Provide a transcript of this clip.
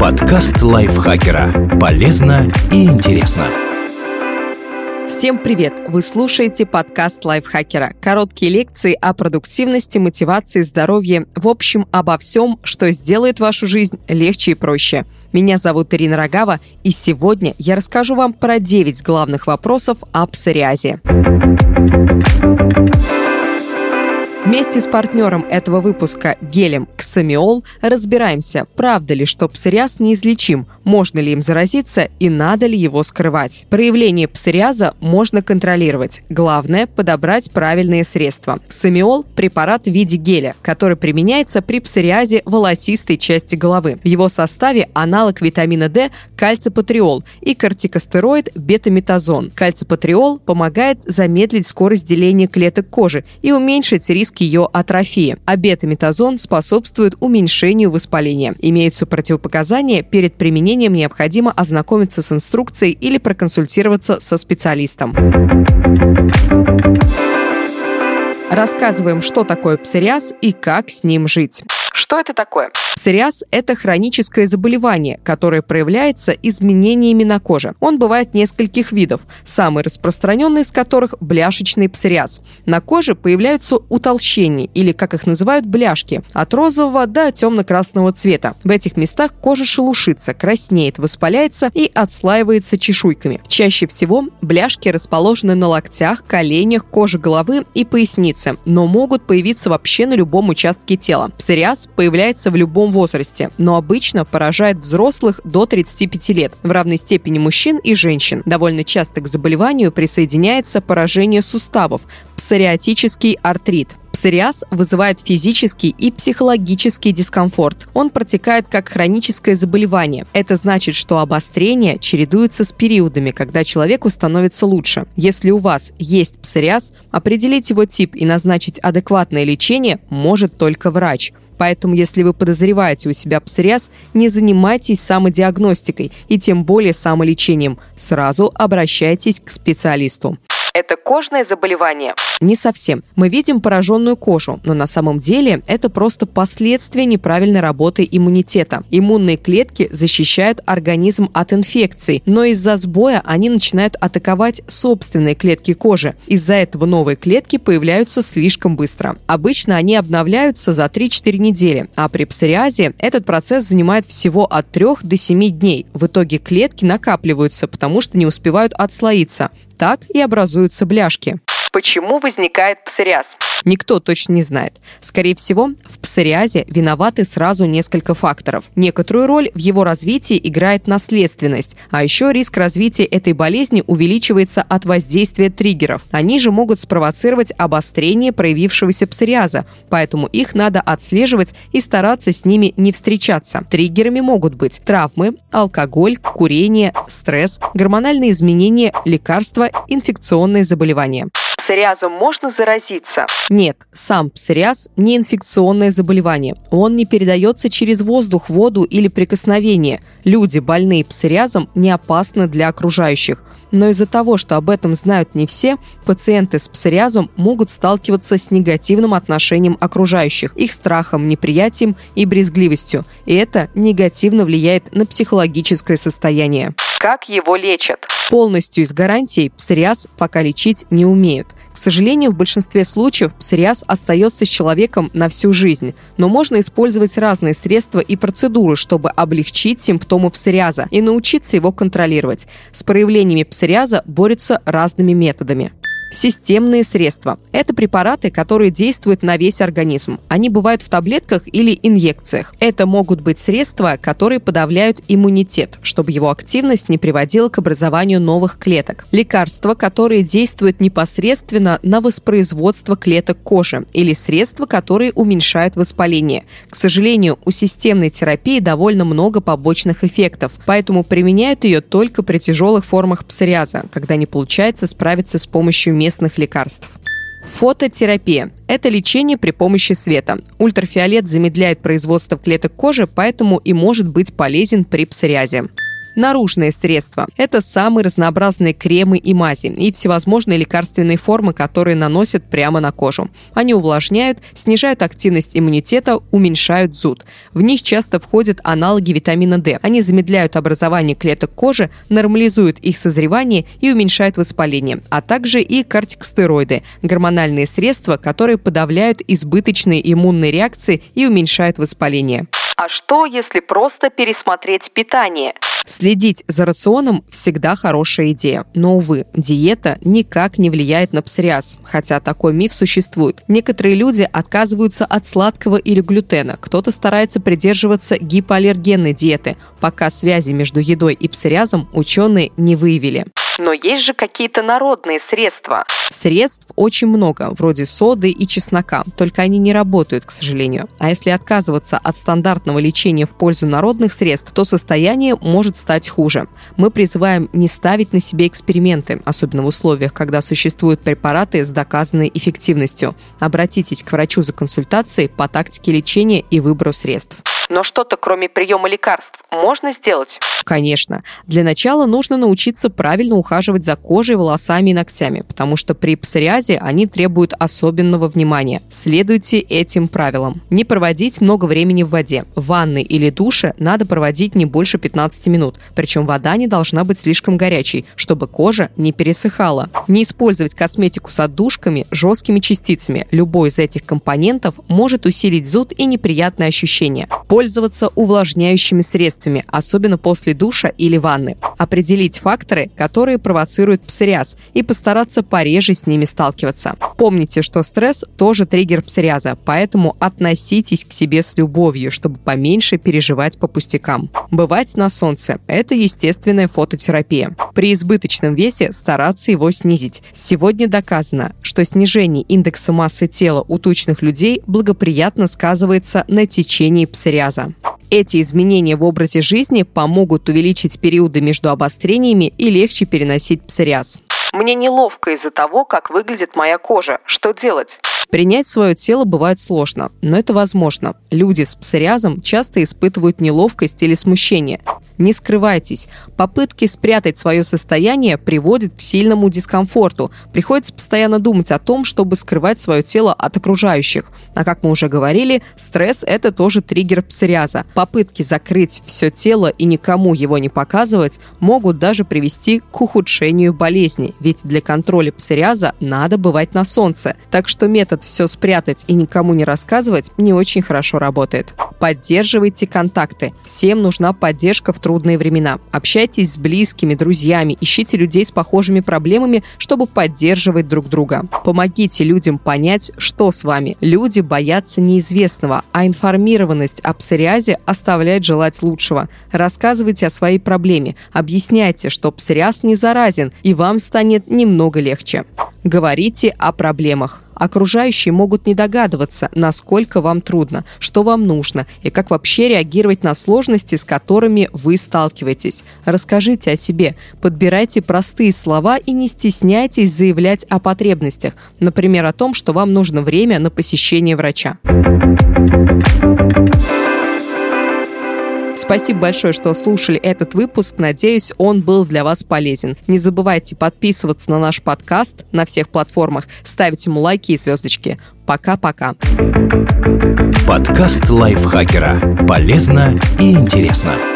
Подкаст лайфхакера. Полезно и интересно. Всем привет! Вы слушаете подкаст лайфхакера. Короткие лекции о продуктивности, мотивации, здоровье. В общем, обо всем, что сделает вашу жизнь легче и проще. Меня зовут Ирина Рогава, и сегодня я расскажу вам про 9 главных вопросов о псориазе. Вместе с партнером этого выпуска гелем Ксамиол разбираемся, правда ли, что псориаз неизлечим, можно ли им заразиться и надо ли его скрывать. Проявление псориаза можно контролировать. Главное – подобрать правильные средства. Ксамиол – препарат в виде геля, который применяется при псориазе волосистой части головы. В его составе аналог витамина D – кальципатриол и кортикостероид бетаметазон. Кальципатриол помогает замедлить скорость деления клеток кожи и уменьшить риск к ее атрофии, а бета-метазон способствует уменьшению воспаления. Имеются противопоказания, перед применением необходимо ознакомиться с инструкцией или проконсультироваться со специалистом. Рассказываем, что такое псориаз и как с ним жить. Что это такое? Псориаз – это хроническое заболевание, которое проявляется изменениями на коже. Он бывает нескольких видов, самый распространенный из которых – бляшечный псориаз. На коже появляются утолщения, или, как их называют, бляшки, от розового до темно-красного цвета. В этих местах кожа шелушится, краснеет, воспаляется и отслаивается чешуйками. Чаще всего бляшки расположены на локтях, коленях, коже головы и пояснице, но могут появиться вообще на любом участке тела. Псориаз появляется в любом возрасте, но обычно поражает взрослых до 35 лет, в равной степени мужчин и женщин. Довольно часто к заболеванию присоединяется поражение суставов, псориатический артрит. Псориаз вызывает физический и психологический дискомфорт. Он протекает как хроническое заболевание. Это значит, что обострение чередуется с периодами, когда человеку становится лучше. Если у вас есть псориаз, определить его тип и назначить адекватное лечение может только врач. Поэтому, если вы подозреваете у себя псориаз, не занимайтесь самодиагностикой и тем более самолечением. Сразу обращайтесь к специалисту. Это кожное заболевание? Не совсем. Мы видим пораженную кожу, но на самом деле это просто последствия неправильной работы иммунитета. Иммунные клетки защищают организм от инфекций, но из-за сбоя они начинают атаковать собственные клетки кожи. Из-за этого новые клетки появляются слишком быстро. Обычно они обновляются за 3-4 недели, а при псориазе этот процесс занимает всего от 3 до 7 дней. В итоге клетки накапливаются, потому что не успевают отслоиться. Так и образуются бляшки. Почему возникает псориаз? Никто точно не знает. Скорее всего, в псориазе виноваты сразу несколько факторов. Некоторую роль в его развитии играет наследственность, а еще риск развития этой болезни увеличивается от воздействия триггеров. Они же могут спровоцировать обострение проявившегося псориаза, поэтому их надо отслеживать и стараться с ними не встречаться. Триггерами могут быть травмы, алкоголь, курение, стресс, гормональные изменения, лекарства, инфекционные заболевания псориазом можно заразиться? Нет, сам псориаз не инфекционное заболевание. Он не передается через воздух, воду или прикосновение. Люди, больные псориазом, не опасны для окружающих. Но из-за того, что об этом знают не все, пациенты с псориазом могут сталкиваться с негативным отношением окружающих, их страхом, неприятием и брезгливостью. И это негативно влияет на психологическое состояние. Как его лечат? Полностью из гарантий псориаз пока лечить не умеют. К сожалению, в большинстве случаев псориаз остается с человеком на всю жизнь, но можно использовать разные средства и процедуры, чтобы облегчить симптомы псориаза и научиться его контролировать. С проявлениями псориаза борются разными методами. Системные средства. Это препараты, которые действуют на весь организм. Они бывают в таблетках или инъекциях. Это могут быть средства, которые подавляют иммунитет, чтобы его активность не приводила к образованию новых клеток. Лекарства, которые действуют непосредственно на воспроизводство клеток кожи. Или средства, которые уменьшают воспаление. К сожалению, у системной терапии довольно много побочных эффектов, поэтому применяют ее только при тяжелых формах псориаза, когда не получается справиться с помощью местных лекарств. Фототерапия – это лечение при помощи света. Ультрафиолет замедляет производство клеток кожи, поэтому и может быть полезен при псориазе. Наружные средства – это самые разнообразные кремы и мази и всевозможные лекарственные формы, которые наносят прямо на кожу. Они увлажняют, снижают активность иммунитета, уменьшают зуд. В них часто входят аналоги витамина D. Они замедляют образование клеток кожи, нормализуют их созревание и уменьшают воспаление, а также и кортикостероиды – гормональные средства, которые подавляют избыточные иммунные реакции и уменьшают воспаление. А что, если просто пересмотреть питание? Следить за рационом всегда хорошая идея. Но, увы, диета никак не влияет на псориаз, хотя такой миф существует. Некоторые люди отказываются от сладкого или глютена, кто-то старается придерживаться гипоаллергенной диеты, пока связи между едой и псориазом ученые не выявили. Но есть же какие-то народные средства. Средств очень много, вроде соды и чеснока, только они не работают, к сожалению. А если отказываться от стандартного лечения в пользу народных средств, то состояние может стать хуже. Мы призываем не ставить на себе эксперименты, особенно в условиях, когда существуют препараты с доказанной эффективностью. Обратитесь к врачу за консультацией по тактике лечения и выбору средств. Но что-то кроме приема лекарств можно сделать? Конечно. Для начала нужно научиться правильно ухаживать за кожей, волосами и ногтями, потому что при псориазе они требуют особенного внимания. Следуйте этим правилам. Не проводить много времени в воде. В ванной или душе надо проводить не больше 15 минут. Причем вода не должна быть слишком горячей, чтобы кожа не пересыхала. Не использовать косметику с отдушками, жесткими частицами. Любой из этих компонентов может усилить зуд и неприятные ощущения пользоваться увлажняющими средствами, особенно после душа или ванны. Определить факторы, которые провоцируют псориаз, и постараться пореже с ними сталкиваться. Помните, что стресс тоже триггер псориаза, поэтому относитесь к себе с любовью, чтобы поменьше переживать по пустякам. Бывать на солнце – это естественная фототерапия. При избыточном весе стараться его снизить. Сегодня доказано, что снижение индекса массы тела у тучных людей благоприятно сказывается на течении псориаза. Эти изменения в образе жизни помогут увеличить периоды между обострениями и легче переносить псориаз. Мне неловко из-за того, как выглядит моя кожа. Что делать? Принять свое тело бывает сложно, но это возможно. Люди с псориазом часто испытывают неловкость или смущение. Не скрывайтесь. Попытки спрятать свое состояние приводят к сильному дискомфорту. Приходится постоянно думать о том, чтобы скрывать свое тело от окружающих. А как мы уже говорили, стресс – это тоже триггер псориаза. Попытки закрыть все тело и никому его не показывать могут даже привести к ухудшению болезни, ведь для контроля псориаза надо бывать на солнце. Так что метод все спрятать и никому не рассказывать не очень хорошо работает. Поддерживайте контакты. Всем нужна поддержка в трудные времена. Общайтесь с близкими, друзьями, ищите людей с похожими проблемами, чтобы поддерживать друг друга. Помогите людям понять, что с вами. Люди боятся неизвестного, а информированность о псориазе оставляет желать лучшего. Рассказывайте о своей проблеме, объясняйте, что псориаз не заразен, и вам станет немного легче. Говорите о проблемах. Окружающие могут не догадываться, насколько вам трудно, что вам нужно и как вообще реагировать на сложности, с которыми вы сталкиваетесь. Расскажите о себе, подбирайте простые слова и не стесняйтесь заявлять о потребностях, например, о том, что вам нужно время на посещение врача. Спасибо большое, что слушали этот выпуск. Надеюсь, он был для вас полезен. Не забывайте подписываться на наш подкаст на всех платформах, ставить ему лайки и звездочки. Пока-пока. Подкаст лайфхакера. Полезно и интересно.